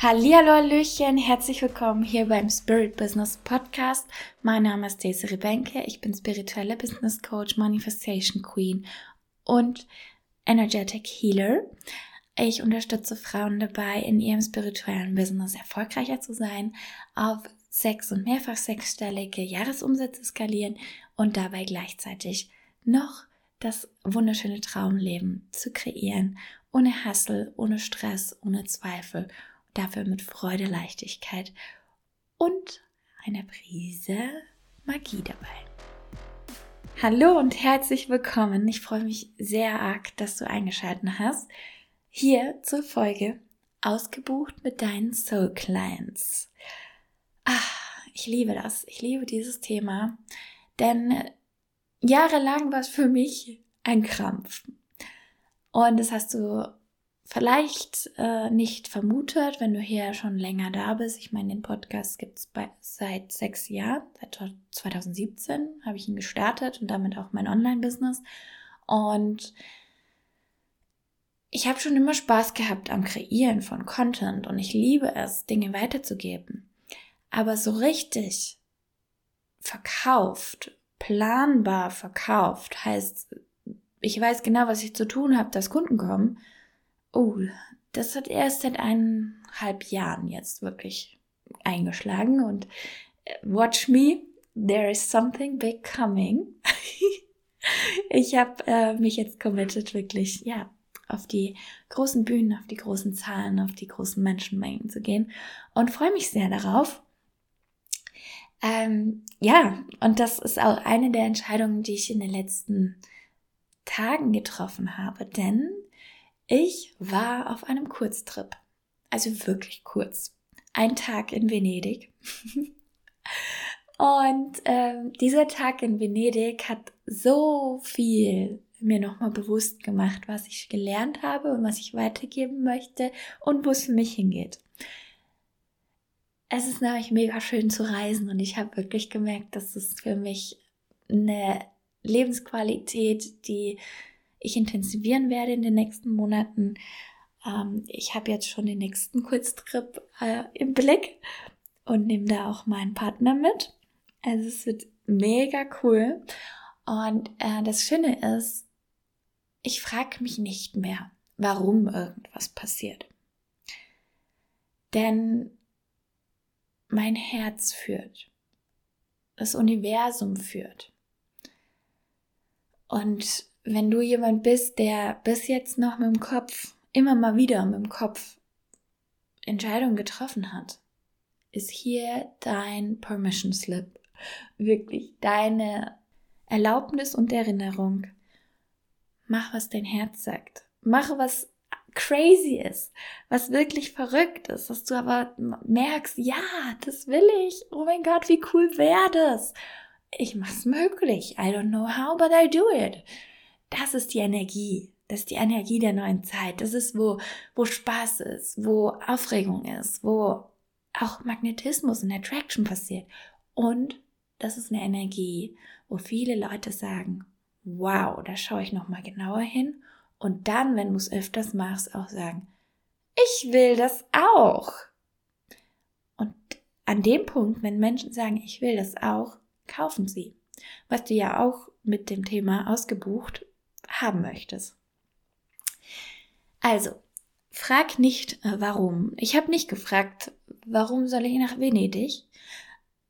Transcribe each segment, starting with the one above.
Hallihallo, Hallöchen, herzlich willkommen hier beim Spirit Business Podcast. Mein Name ist Desiree Benke, ich bin spirituelle Business Coach, Manifestation Queen und Energetic Healer. Ich unterstütze Frauen dabei, in ihrem spirituellen Business erfolgreicher zu sein, auf sechs- und mehrfach sechsstellige Jahresumsätze skalieren und dabei gleichzeitig noch das wunderschöne Traumleben zu kreieren, ohne Hassel, ohne Stress, ohne Zweifel dafür mit Freude, Leichtigkeit und einer Prise Magie dabei. Hallo und herzlich willkommen. Ich freue mich sehr arg, dass du eingeschaltet hast. Hier zur Folge Ausgebucht mit deinen Soul Clients. Ah, ich liebe das. Ich liebe dieses Thema, denn jahrelang war es für mich ein Krampf. Und das hast du vielleicht äh, nicht vermutet, wenn du hier schon länger da bist. Ich meine, den Podcast gibt es seit sechs Jahren, seit 2017 habe ich ihn gestartet und damit auch mein Online-Business. Und ich habe schon immer Spaß gehabt am Kreieren von Content und ich liebe es, Dinge weiterzugeben. Aber so richtig verkauft, planbar verkauft, heißt, ich weiß genau, was ich zu tun habe, dass Kunden kommen Oh, das hat erst seit eineinhalb Jahren jetzt wirklich eingeschlagen und äh, watch me, there is something big coming. ich habe äh, mich jetzt committed, wirklich, ja, auf die großen Bühnen, auf die großen Zahlen, auf die großen Menschenmengen zu gehen und freue mich sehr darauf. Ähm, ja, und das ist auch eine der Entscheidungen, die ich in den letzten Tagen getroffen habe, denn ich war auf einem Kurztrip. Also wirklich kurz. Ein Tag in Venedig. Und ähm, dieser Tag in Venedig hat so viel mir nochmal bewusst gemacht, was ich gelernt habe und was ich weitergeben möchte und wo es für mich hingeht. Es ist nämlich mega schön zu reisen und ich habe wirklich gemerkt, dass es für mich eine Lebensqualität, die ich intensivieren werde in den nächsten Monaten. Ähm, ich habe jetzt schon den nächsten Kurztrip äh, im Blick und nehme da auch meinen Partner mit. Also es wird mega cool. Und äh, das Schöne ist, ich frage mich nicht mehr, warum irgendwas passiert. Denn mein Herz führt. Das Universum führt. Und wenn du jemand bist, der bis jetzt noch mit dem Kopf, immer mal wieder mit dem Kopf Entscheidungen getroffen hat, ist hier dein Permission Slip. Wirklich deine Erlaubnis und Erinnerung. Mach, was dein Herz sagt. Mach, was crazy ist, was wirklich verrückt ist, dass du aber merkst, ja, das will ich. Oh mein Gott, wie cool wäre das? Ich mach's möglich. I don't know how, but I do it. Das ist die Energie. Das ist die Energie der neuen Zeit. Das ist, wo, wo Spaß ist, wo Aufregung ist, wo auch Magnetismus und Attraction passiert. Und das ist eine Energie, wo viele Leute sagen, wow, da schaue ich nochmal genauer hin. Und dann, wenn du es öfters machst, auch sagen, ich will das auch. Und an dem Punkt, wenn Menschen sagen, ich will das auch, kaufen sie. Was du ja auch mit dem Thema ausgebucht haben möchtest. Also, frag nicht äh, warum. Ich habe nicht gefragt, warum soll ich nach Venedig?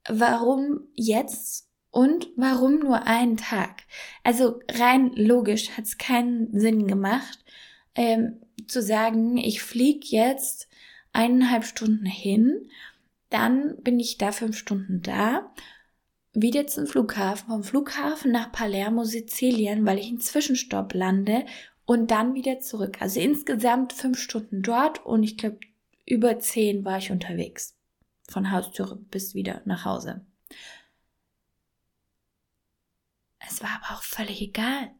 Warum jetzt? Und warum nur einen Tag? Also rein logisch hat es keinen Sinn gemacht, ähm, zu sagen, ich fliege jetzt eineinhalb Stunden hin, dann bin ich da fünf Stunden da wieder zum Flughafen, vom Flughafen nach Palermo, Sizilien, weil ich einen Zwischenstopp lande und dann wieder zurück. Also insgesamt fünf Stunden dort und ich glaube, über zehn war ich unterwegs. Von Haustür bis wieder nach Hause. Es war aber auch völlig egal,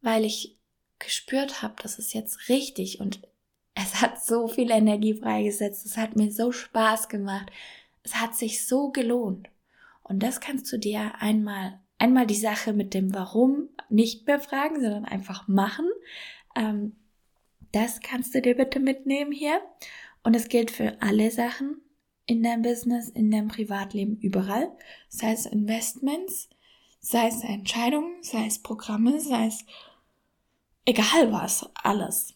weil ich gespürt habe, dass es jetzt richtig und es hat so viel Energie freigesetzt. Es hat mir so Spaß gemacht. Es hat sich so gelohnt. Und das kannst du dir einmal, einmal die Sache mit dem Warum nicht mehr fragen, sondern einfach machen. Ähm, das kannst du dir bitte mitnehmen hier. Und es gilt für alle Sachen in deinem Business, in deinem Privatleben, überall. Sei es Investments, sei es Entscheidungen, sei es Programme, sei es egal was, alles.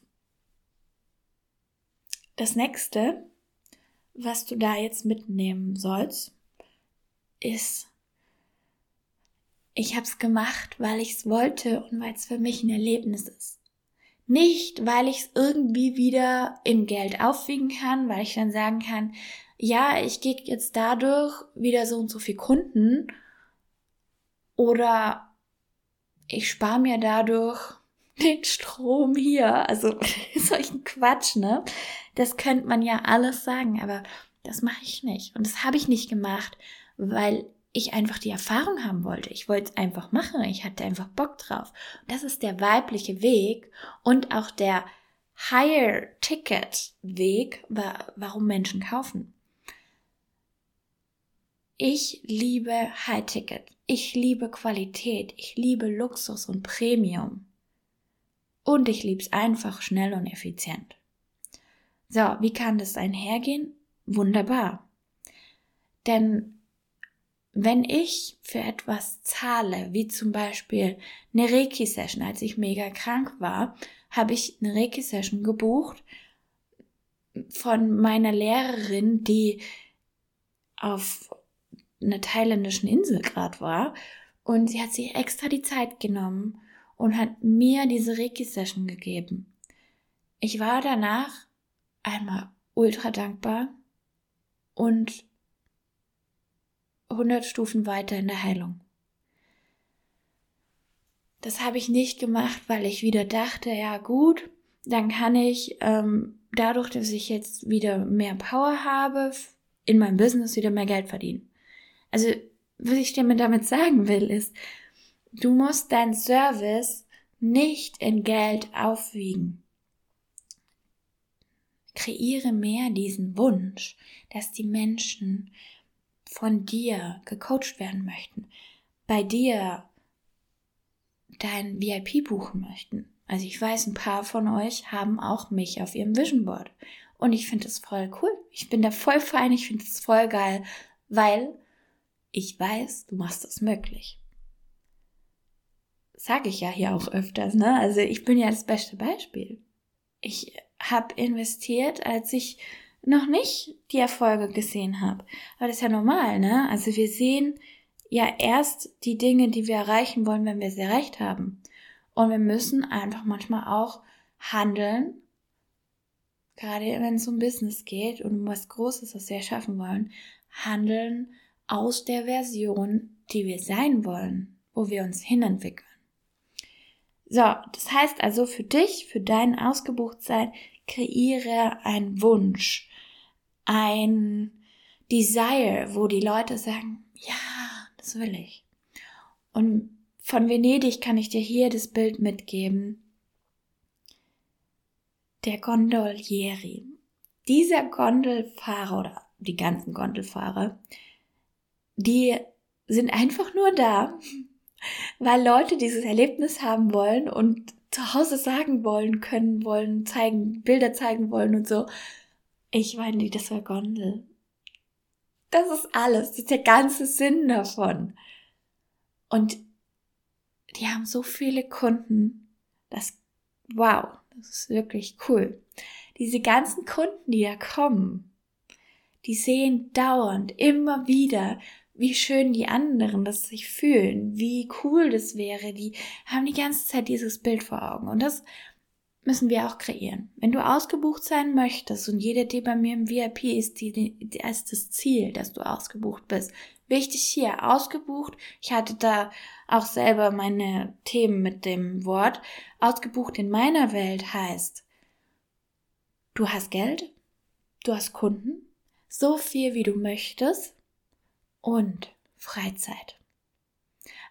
Das nächste, was du da jetzt mitnehmen sollst, ist, ich habe es gemacht, weil ich es wollte und weil es für mich ein Erlebnis ist. Nicht, weil ich es irgendwie wieder in Geld aufwiegen kann, weil ich dann sagen kann, ja, ich gehe jetzt dadurch wieder so und so viel Kunden oder ich spare mir dadurch den Strom hier. Also solchen Quatsch, ne? Das könnte man ja alles sagen, aber das mache ich nicht. Und das habe ich nicht gemacht, weil ich einfach die Erfahrung haben wollte. Ich wollte es einfach machen. Ich hatte einfach Bock drauf. Das ist der weibliche Weg und auch der Higher Ticket Weg, warum Menschen kaufen. Ich liebe High Ticket. Ich liebe Qualität. Ich liebe Luxus und Premium. Und ich liebe es einfach schnell und effizient. So, wie kann das einhergehen? Wunderbar. Denn wenn ich für etwas zahle, wie zum Beispiel eine Reiki-Session, als ich mega krank war, habe ich eine Reiki-Session gebucht von meiner Lehrerin, die auf einer thailändischen Insel gerade war. Und sie hat sich extra die Zeit genommen und hat mir diese Reiki-Session gegeben. Ich war danach einmal ultra dankbar und 100 Stufen weiter in der Heilung. Das habe ich nicht gemacht, weil ich wieder dachte, ja gut, dann kann ich ähm, dadurch, dass ich jetzt wieder mehr Power habe, in meinem Business wieder mehr Geld verdienen. Also, was ich dir damit sagen will, ist, du musst dein Service nicht in Geld aufwiegen. Kreiere mehr diesen Wunsch, dass die Menschen von dir gecoacht werden möchten, bei dir dein VIP buchen möchten. Also ich weiß, ein paar von euch haben auch mich auf ihrem Vision Board. Und ich finde das voll cool. Ich bin da voll fein, ich finde es voll geil, weil ich weiß, du machst das möglich. Sag ich ja hier auch öfters, ne? Also ich bin ja das beste Beispiel. Ich habe investiert, als ich noch nicht die Erfolge gesehen habe. Aber das ist ja normal, ne? Also wir sehen ja erst die Dinge, die wir erreichen wollen, wenn wir sie erreicht haben. Und wir müssen einfach manchmal auch handeln, gerade wenn es um Business geht und um was Großes, was wir schaffen wollen, handeln aus der Version, die wir sein wollen, wo wir uns hinentwickeln. So, das heißt also für dich, für dein Ausgebuchtsein, kreiere einen Wunsch, ein Desire, wo die Leute sagen, ja, das will ich. Und von Venedig kann ich dir hier das Bild mitgeben. Der Gondolieri. Dieser Gondelfahrer oder die ganzen Gondelfahrer, die sind einfach nur da, weil Leute dieses Erlebnis haben wollen und zu Hause sagen wollen, können wollen, zeigen, Bilder zeigen wollen und so. Ich meine, die das war Gondel. Das ist alles. Das ist der ganze Sinn davon. Und die haben so viele Kunden. Das, wow, das ist wirklich cool. Diese ganzen Kunden, die da kommen, die sehen dauernd, immer wieder, wie schön die anderen das sich fühlen, wie cool das wäre. Die haben die ganze Zeit dieses Bild vor Augen. Und das müssen wir auch kreieren. Wenn du ausgebucht sein möchtest und jeder Tee bei mir im VIP ist, die, die, ist das Ziel, dass du ausgebucht bist. Wichtig hier, ausgebucht. Ich hatte da auch selber meine Themen mit dem Wort. Ausgebucht in meiner Welt heißt, du hast Geld, du hast Kunden, so viel wie du möchtest und Freizeit.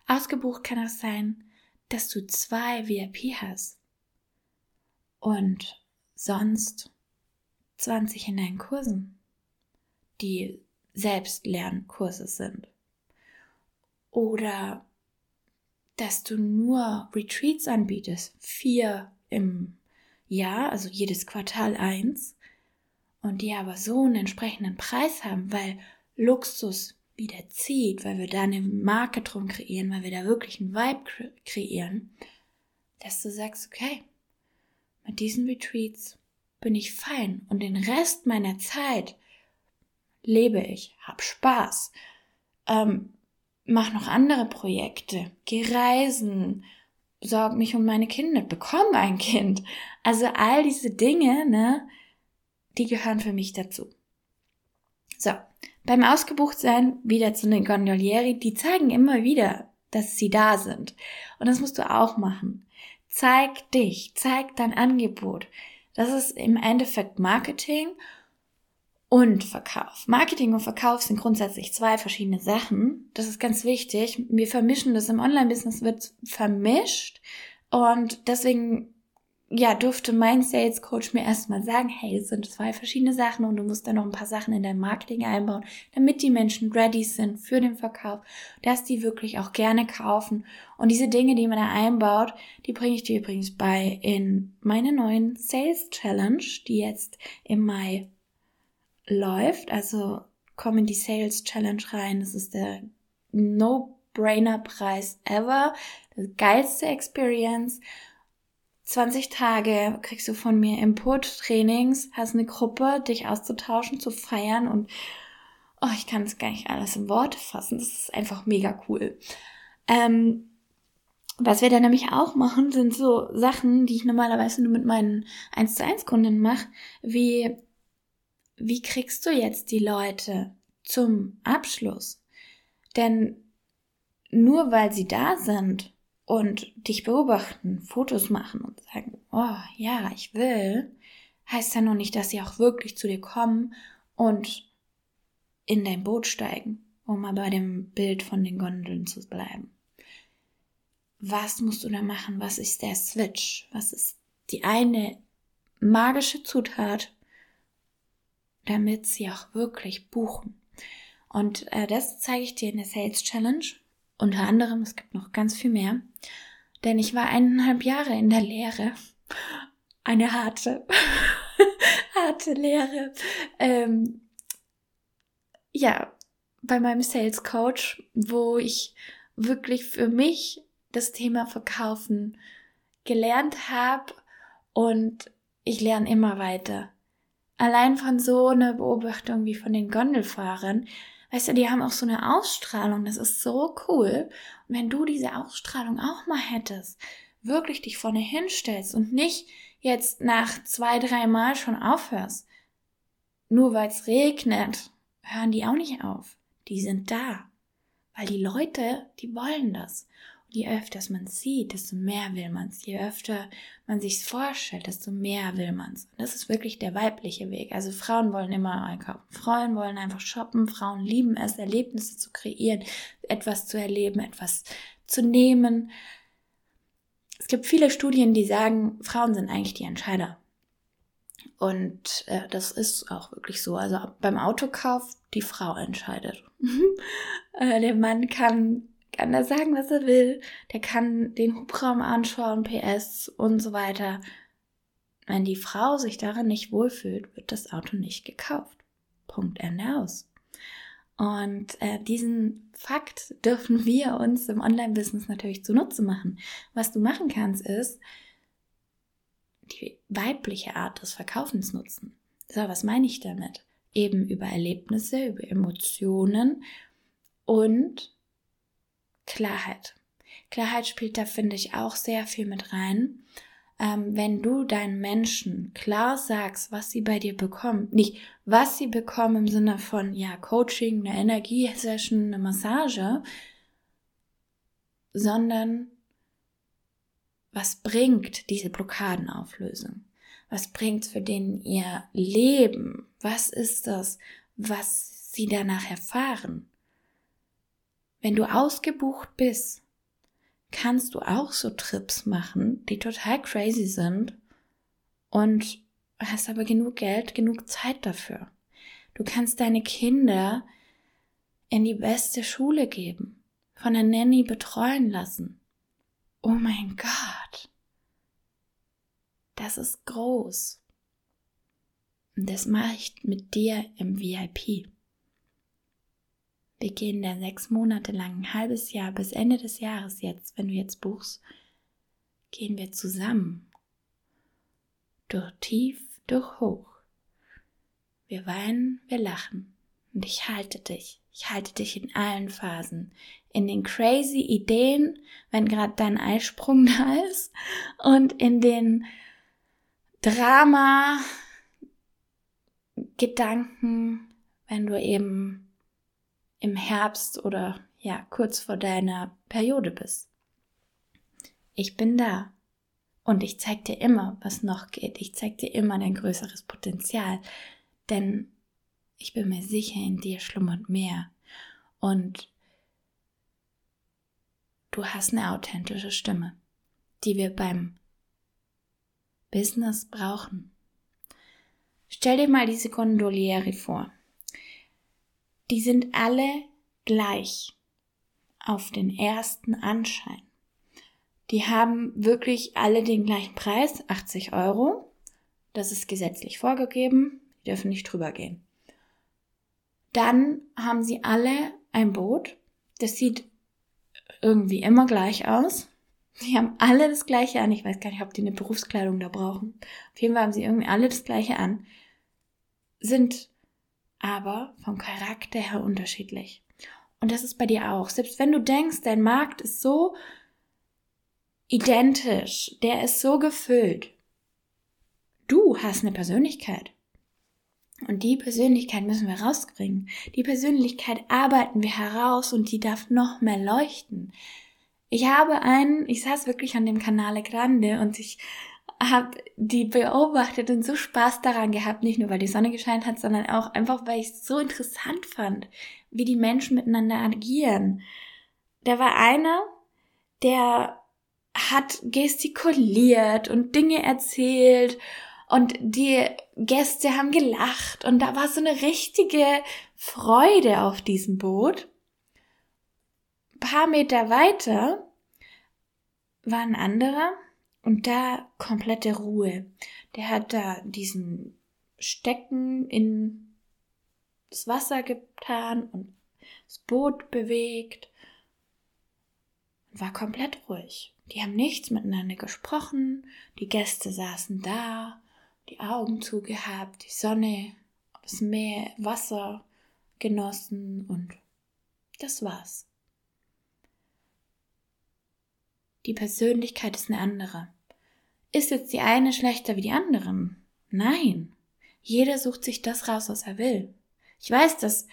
Ausgebucht kann auch sein, dass du zwei VIP hast und sonst 20 in deinen Kursen, die Selbstlernkurse sind. Oder dass du nur Retreats anbietest, vier im Jahr, also jedes Quartal eins, und die aber so einen entsprechenden Preis haben, weil Luxus wieder zieht, weil wir da eine Marke drum kreieren, weil wir da wirklich einen Vibe kreieren, dass du sagst, okay, mit diesen Retreats bin ich fein und den Rest meiner Zeit lebe ich, hab Spaß, ähm, mach noch andere Projekte, geh reisen, sorg mich um meine Kinder, bekomme ein Kind. Also all diese Dinge, ne, die gehören für mich dazu. So, beim Ausgebuchtsein wieder zu den Gondolieri, die zeigen immer wieder, dass sie da sind. Und das musst du auch machen. Zeig dich, zeig dein Angebot. Das ist im Endeffekt Marketing und Verkauf. Marketing und Verkauf sind grundsätzlich zwei verschiedene Sachen. Das ist ganz wichtig. Wir vermischen das im Online-Business wird vermischt und deswegen ja, durfte mein Sales Coach mir erstmal sagen, hey, das sind zwei verschiedene Sachen und du musst da noch ein paar Sachen in dein Marketing einbauen, damit die Menschen ready sind für den Verkauf, dass die wirklich auch gerne kaufen. Und diese Dinge, die man da einbaut, die bringe ich dir übrigens bei in meine neuen Sales Challenge, die jetzt im Mai läuft. Also komm in die Sales Challenge rein. Das ist der No-Brainer-Preis ever. Das geilste Experience. 20 Tage kriegst du von mir Input-Trainings, hast eine Gruppe, dich auszutauschen, zu feiern und oh, ich kann es gar nicht alles in Worte fassen. Das ist einfach mega cool. Ähm, was wir dann nämlich auch machen, sind so Sachen, die ich normalerweise nur mit meinen 1 zu 1 Kunden mache, wie wie kriegst du jetzt die Leute zum Abschluss? Denn nur weil sie da sind und dich beobachten, Fotos machen und sagen, oh ja, ich will, heißt ja noch nicht, dass sie auch wirklich zu dir kommen und in dein Boot steigen, um mal bei dem Bild von den Gondeln zu bleiben. Was musst du da machen? Was ist der Switch? Was ist die eine magische Zutat, damit sie auch wirklich buchen. Und äh, das zeige ich dir in der Sales Challenge. Unter anderem, es gibt noch ganz viel mehr. Denn ich war eineinhalb Jahre in der Lehre. Eine harte, harte Lehre. Ähm, ja, bei meinem Sales Coach, wo ich wirklich für mich das Thema Verkaufen gelernt habe und ich lerne immer weiter allein von so einer Beobachtung wie von den Gondelfahrern, weißt du, die haben auch so eine Ausstrahlung, das ist so cool. Und wenn du diese Ausstrahlung auch mal hättest, wirklich dich vorne hinstellst und nicht jetzt nach zwei, drei Mal schon aufhörst, nur weil es regnet, hören die auch nicht auf. Die sind da. Weil die Leute, die wollen das je öfter man sieht, desto mehr will man es. Je öfter man sich's vorstellt, desto mehr will man es. Das ist wirklich der weibliche Weg. Also Frauen wollen immer einkaufen. Frauen wollen einfach shoppen. Frauen lieben es, Erlebnisse zu kreieren, etwas zu erleben, etwas zu nehmen. Es gibt viele Studien, die sagen, Frauen sind eigentlich die Entscheider. Und äh, das ist auch wirklich so. Also beim Autokauf, die Frau entscheidet. äh, der Mann kann kann da sagen, was er will, der kann den Hubraum anschauen, PS und so weiter. Wenn die Frau sich darin nicht wohlfühlt, wird das Auto nicht gekauft. Punkt Ende aus. Und äh, diesen Fakt dürfen wir uns im Online-Business natürlich zunutze machen. Was du machen kannst, ist die weibliche Art des Verkaufens nutzen. So, was meine ich damit? Eben über Erlebnisse, über Emotionen und Klarheit. Klarheit spielt da, finde ich, auch sehr viel mit rein. Ähm, wenn du deinen Menschen klar sagst, was sie bei dir bekommen, nicht was sie bekommen im Sinne von, ja, Coaching, eine Energiesession, eine Massage, sondern was bringt diese Blockadenauflösung? Was bringt für den ihr Leben? Was ist das, was sie danach erfahren? Wenn du ausgebucht bist, kannst du auch so Trips machen, die total crazy sind und hast aber genug Geld, genug Zeit dafür. Du kannst deine Kinder in die beste Schule geben, von der Nanny betreuen lassen. Oh mein Gott. Das ist groß. Und das mache ich mit dir im VIP. Wir gehen dann sechs Monate lang, ein halbes Jahr, bis Ende des Jahres jetzt, wenn du jetzt buchst, gehen wir zusammen. Durch tief, durch hoch. Wir weinen, wir lachen. Und ich halte dich. Ich halte dich in allen Phasen. In den crazy Ideen, wenn gerade dein Eisprung da ist. Und in den Drama Gedanken, wenn du eben im Herbst oder ja, kurz vor deiner Periode bist. Ich bin da. Und ich zeig dir immer, was noch geht. Ich zeig dir immer dein größeres Potenzial. Denn ich bin mir sicher, in dir schlummert mehr. Und du hast eine authentische Stimme, die wir beim Business brauchen. Stell dir mal diese Gondolieri vor. Die sind alle gleich auf den ersten Anschein. Die haben wirklich alle den gleichen Preis, 80 Euro. Das ist gesetzlich vorgegeben, die dürfen nicht drüber gehen. Dann haben sie alle ein Boot. Das sieht irgendwie immer gleich aus. Sie haben alle das gleiche an. Ich weiß gar nicht, ob die eine Berufskleidung da brauchen. Auf jeden Fall haben sie irgendwie alle das gleiche an. Sind aber vom Charakter her unterschiedlich. Und das ist bei dir auch. Selbst wenn du denkst, dein Markt ist so identisch, der ist so gefüllt. Du hast eine Persönlichkeit. Und die Persönlichkeit müssen wir rauskriegen. Die Persönlichkeit arbeiten wir heraus und die darf noch mehr leuchten. Ich habe einen, ich saß wirklich an dem Canale Grande und ich habe die beobachtet und so Spaß daran gehabt, nicht nur weil die Sonne gescheint hat, sondern auch einfach, weil ich es so interessant fand, wie die Menschen miteinander agieren. Da war einer, der hat gestikuliert und Dinge erzählt und die Gäste haben gelacht und da war so eine richtige Freude auf diesem Boot. Ein paar Meter weiter war ein anderer und da komplette Ruhe. Der hat da diesen Stecken in das Wasser getan und das Boot bewegt und war komplett ruhig. Die haben nichts miteinander gesprochen, die Gäste saßen da die Augen zugehabt, die Sonne, das Meer, Wasser genossen und das war's. Die Persönlichkeit ist eine andere. Ist jetzt die eine schlechter wie die anderen? Nein. Jeder sucht sich das raus, was er will. Ich weiß, dass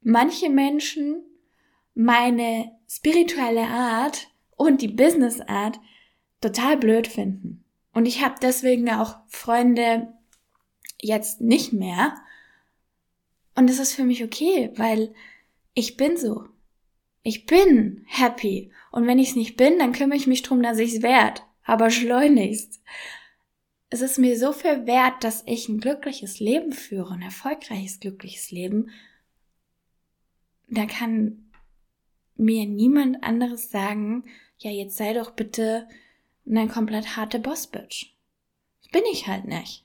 manche Menschen meine spirituelle Art und die Business Art total blöd finden. Und ich habe deswegen auch Freunde jetzt nicht mehr. Und es ist für mich okay, weil ich bin so. Ich bin happy. Und wenn ich es nicht bin, dann kümmere ich mich drum, dass ich es wert. Aber schleunigst. Es ist mir so viel wert, dass ich ein glückliches Leben führe, ein erfolgreiches, glückliches Leben. Da kann mir niemand anderes sagen, ja, jetzt sei doch bitte eine komplett harte Bossbitch. Das bin ich halt nicht.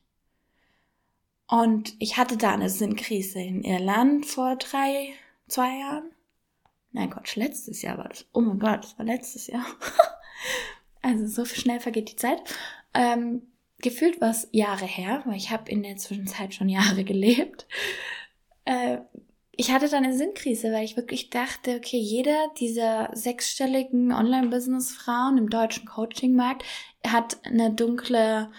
Und ich hatte da eine Sinnkrise in Irland vor drei, zwei Jahren. Nein Gott, letztes Jahr war das. Oh mein Gott, das war letztes Jahr. also so schnell vergeht die Zeit. Ähm, gefühlt war es Jahre her, weil ich habe in der Zwischenzeit schon Jahre gelebt. Äh, ich hatte dann eine Sinnkrise, weil ich wirklich dachte, okay, jeder dieser sechsstelligen Online-Business-Frauen im deutschen Coaching-Markt hat eine dunkle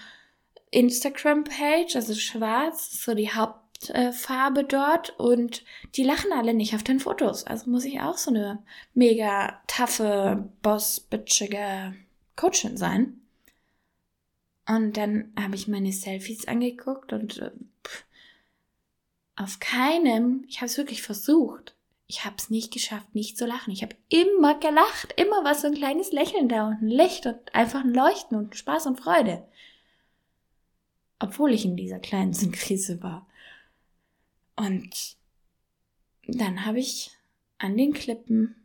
Instagram-Page, also schwarz, so die Hauptfarbe dort und die lachen alle nicht auf den Fotos. Also muss ich auch so eine mega taffe, boss-bitchige Coachin sein. Und dann habe ich meine Selfies angeguckt und äh, pff, auf keinem, ich habe es wirklich versucht. Ich habe es nicht geschafft, nicht zu lachen. Ich habe immer gelacht, immer was so ein kleines Lächeln da und ein Licht und einfach ein Leuchten und Spaß und Freude. Obwohl ich in dieser kleinen Krise war. Und dann habe ich an den Klippen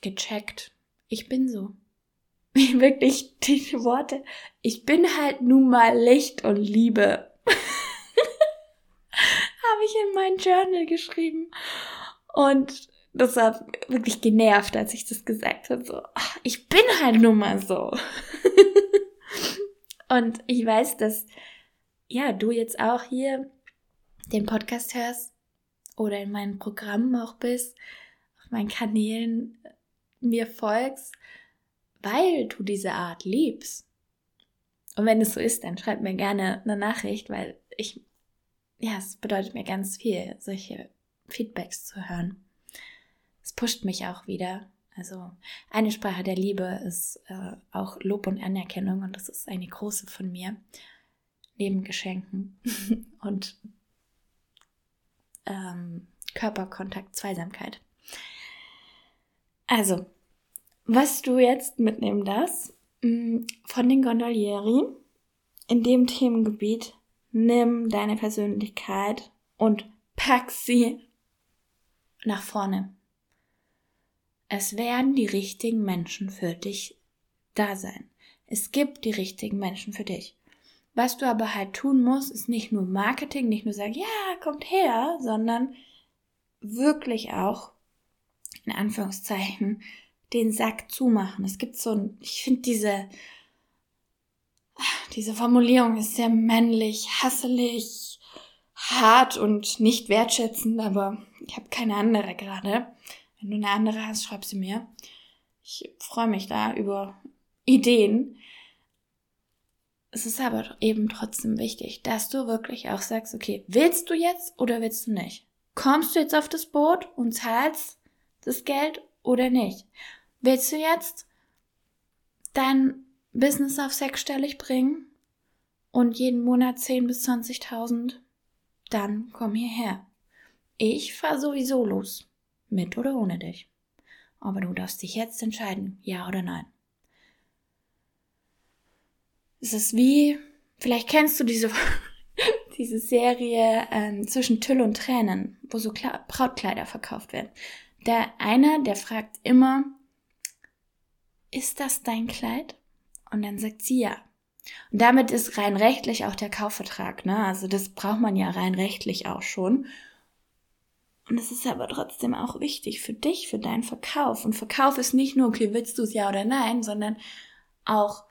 gecheckt. Ich bin so. Wirklich die Worte. Ich bin halt nun mal Licht und Liebe. mein Journal geschrieben. Und das war wirklich genervt, als ich das gesagt habe. So, ach, ich bin halt nun mal so. und ich weiß, dass ja, du jetzt auch hier den Podcast hörst oder in meinen Programmen auch bist, auf meinen Kanälen mir folgst, weil du diese Art liebst. Und wenn es so ist, dann schreib mir gerne eine Nachricht, weil ich, ja, es bedeutet mir ganz viel, solche Feedbacks zu hören. Es pusht mich auch wieder. Also eine Sprache der Liebe ist äh, auch Lob und Anerkennung und das ist eine große von mir. Neben Geschenken und ähm, Körperkontakt, Zweisamkeit. Also, was du jetzt mitnehmen darfst mm, von den Gondolieri in dem Themengebiet, nimm deine Persönlichkeit und pack sie nach vorne. Es werden die richtigen Menschen für dich da sein. Es gibt die richtigen Menschen für dich. Was du aber halt tun musst, ist nicht nur Marketing, nicht nur sagen, ja, kommt her, sondern wirklich auch, in Anführungszeichen, den Sack zumachen. Es gibt so ein, ich finde diese, diese Formulierung ist sehr männlich, hasselig, hart und nicht wertschätzend, aber ich habe keine andere gerade. Wenn du eine andere hast, schreib sie mir. Ich freue mich da über Ideen. Es ist aber eben trotzdem wichtig, dass du wirklich auch sagst, okay, willst du jetzt oder willst du nicht? Kommst du jetzt auf das Boot und zahlst das Geld oder nicht? Willst du jetzt dein Business auf sechsstellig bringen und jeden Monat 10 bis 20.000? Dann komm hierher. Ich fahr sowieso los. Mit oder ohne dich. Aber du darfst dich jetzt entscheiden, ja oder nein. Es ist wie, vielleicht kennst du diese, diese Serie ähm, zwischen Tüll und Tränen, wo so Kla Brautkleider verkauft werden. Der eine, der fragt immer, ist das dein Kleid? Und dann sagt sie ja. Und damit ist rein rechtlich auch der Kaufvertrag, ne? Also das braucht man ja rein rechtlich auch schon. Und es ist aber trotzdem auch wichtig für dich, für deinen Verkauf. Und Verkauf ist nicht nur, okay, willst du es ja oder nein, sondern auch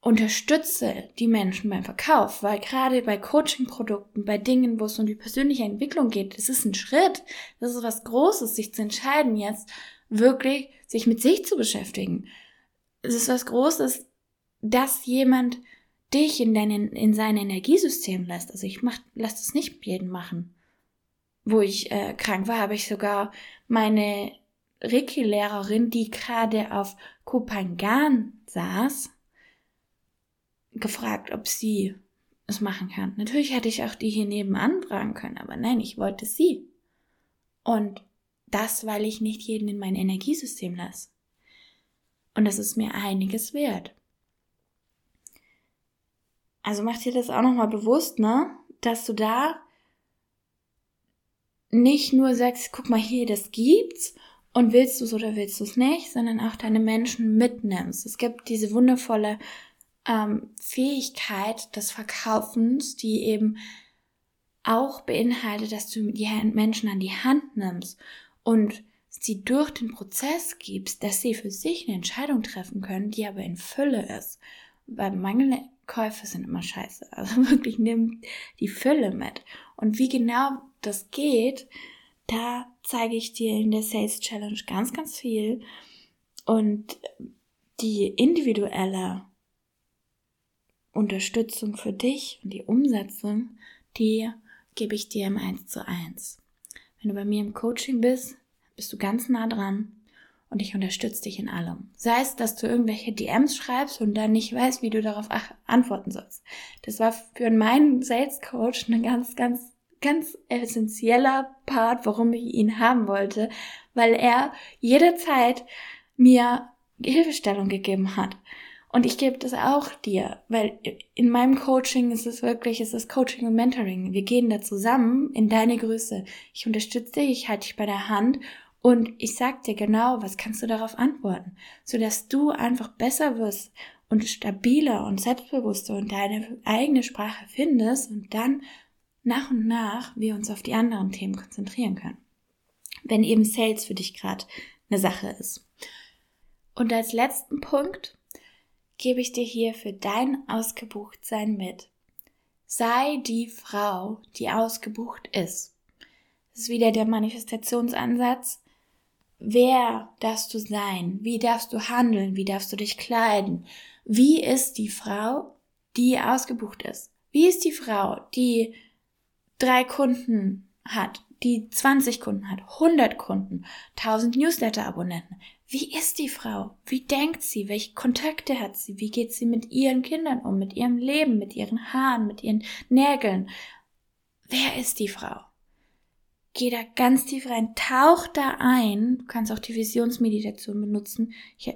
unterstütze die Menschen beim Verkauf, weil gerade bei Coaching-Produkten, bei Dingen, wo es um die persönliche Entwicklung geht, das ist ein Schritt, das ist was Großes, sich zu entscheiden jetzt, wirklich sich mit sich zu beschäftigen. Es ist was Großes, dass jemand dich in deinen, in sein Energiesystem lässt. Also ich mach, lass das nicht jeden machen wo ich äh, krank war, habe ich sogar meine Reiki-Lehrerin, die gerade auf Kopangan saß, gefragt, ob sie es machen kann. Natürlich hätte ich auch die hier nebenan fragen können, aber nein, ich wollte sie. Und das, weil ich nicht jeden in mein Energiesystem lasse. Und das ist mir einiges wert. Also mach dir das auch nochmal bewusst, ne? Dass du da nicht nur sagst, guck mal hier, das gibt's und willst du es oder willst du es nicht, sondern auch deine Menschen mitnimmst. Es gibt diese wundervolle ähm, Fähigkeit des Verkaufens, die eben auch beinhaltet, dass du die Menschen an die Hand nimmst und sie durch den Prozess gibst, dass sie für sich eine Entscheidung treffen können, die aber in Fülle ist. Weil Mangelkäufe sind immer scheiße. Also wirklich nimm die Fülle mit. Und wie genau das geht, da zeige ich dir in der Sales Challenge ganz, ganz viel. Und die individuelle Unterstützung für dich und die Umsetzung, die gebe ich dir im 1 zu 1. Wenn du bei mir im Coaching bist, bist du ganz nah dran und ich unterstütze dich in allem. Sei es, dass du irgendwelche DMs schreibst und dann nicht weißt, wie du darauf antworten sollst. Das war für meinen Sales Coach eine ganz, ganz ganz essentieller Part, warum ich ihn haben wollte, weil er jederzeit mir Hilfestellung gegeben hat. Und ich gebe das auch dir, weil in meinem Coaching ist es wirklich, es ist Coaching und Mentoring. Wir gehen da zusammen in deine Größe. Ich unterstütze dich, ich halte dich bei der Hand und ich sag dir genau, was kannst du darauf antworten, sodass du einfach besser wirst und stabiler und selbstbewusster und deine eigene Sprache findest und dann nach und nach wir uns auf die anderen Themen konzentrieren können. Wenn eben Sales für dich gerade eine Sache ist. Und als letzten Punkt gebe ich dir hier für dein Ausgebuchtsein mit. Sei die Frau, die ausgebucht ist. Das ist wieder der Manifestationsansatz. Wer darfst du sein? Wie darfst du handeln? Wie darfst du dich kleiden? Wie ist die Frau, die ausgebucht ist? Wie ist die Frau, die drei Kunden hat, die 20 Kunden hat, 100 Kunden, 1000 Newsletter-Abonnenten? Wie ist die Frau? Wie denkt sie? Welche Kontakte hat sie? Wie geht sie mit ihren Kindern um, mit ihrem Leben, mit ihren Haaren, mit ihren Nägeln? Wer ist die Frau? Geh da ganz tief rein, tauch da ein. Du kannst auch die Visionsmeditation benutzen. Ich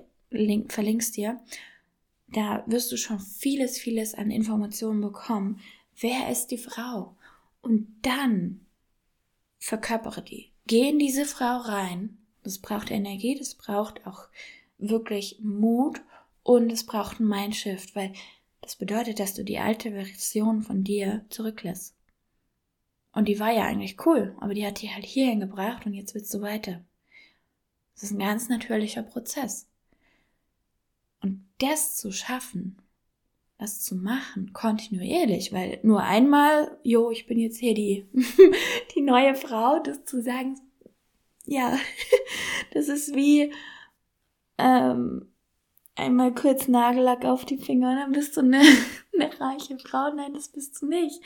verlink's dir. Da wirst du schon vieles, vieles an Informationen bekommen. Wer ist die Frau? Und dann verkörpere die. Geh in diese Frau rein das braucht Energie, das braucht auch wirklich Mut und es braucht ein Mindshift, weil das bedeutet, dass du die alte Version von dir zurücklässt. Und die war ja eigentlich cool, aber die hat dich halt hierhin gebracht und jetzt willst du weiter. Das ist ein ganz natürlicher Prozess. Und das zu schaffen, das zu machen, kontinuierlich, weil nur einmal, jo, ich bin jetzt hier die, die neue Frau, das zu sagen, ja, das ist wie ähm, einmal kurz Nagellack auf die Finger, dann bist du eine, eine reiche Frau. Nein, das bist du nicht.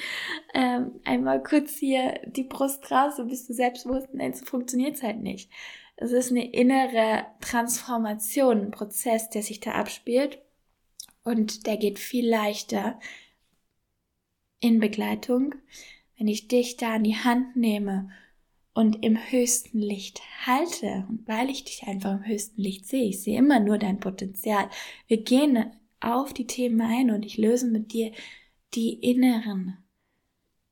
Ähm, einmal kurz hier die Brust raus, dann bist du selbstbewusst. Nein, so funktioniert's halt nicht. Es ist eine innere Transformation, ein Prozess, der sich da abspielt. Und der geht viel leichter in Begleitung, wenn ich dich da an die Hand nehme und im höchsten Licht halte und weil ich dich einfach im höchsten Licht sehe, ich sehe immer nur dein Potenzial. Wir gehen auf die Themen ein und ich löse mit dir die inneren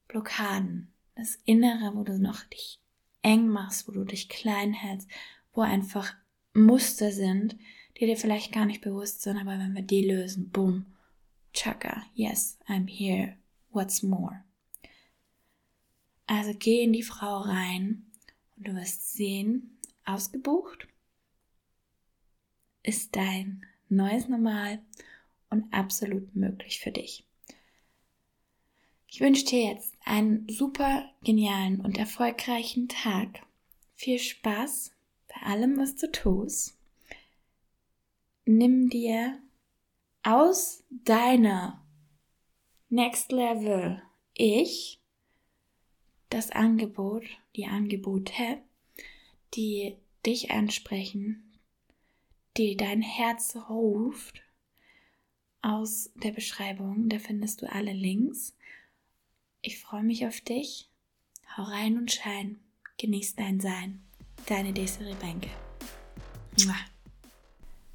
Blockaden, das Innere, wo du noch dich eng machst, wo du dich klein hältst, wo einfach Muster sind, die dir vielleicht gar nicht bewusst sind, aber wenn wir die lösen, boom, chaka, yes, I'm here, what's more? Also geh in die Frau rein und du wirst sehen, ausgebucht ist dein neues Normal und absolut möglich für dich. Ich wünsche dir jetzt einen super genialen und erfolgreichen Tag. Viel Spaß bei allem, was du tust. Nimm dir aus deiner Next Level Ich das Angebot, die Angebote, die dich ansprechen, die dein Herz ruft, aus der Beschreibung. Da findest du alle Links. Ich freue mich auf dich. Hau rein und schein. Genieß dein Sein. Deine Desiree Bänke.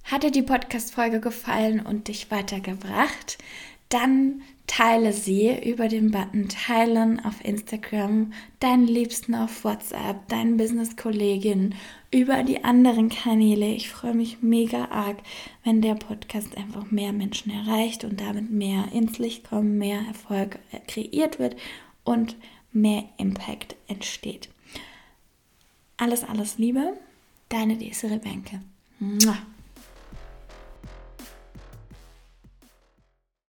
Hat dir die Podcast-Folge gefallen und dich weitergebracht? Dann teile sie über den Button Teilen auf Instagram, deinen Liebsten auf WhatsApp, deinen Business-Kolleginnen, über die anderen Kanäle. Ich freue mich mega arg, wenn der Podcast einfach mehr Menschen erreicht und damit mehr ins Licht kommen, mehr Erfolg kreiert wird und mehr Impact entsteht. Alles, alles Liebe, deine Desiree Benke.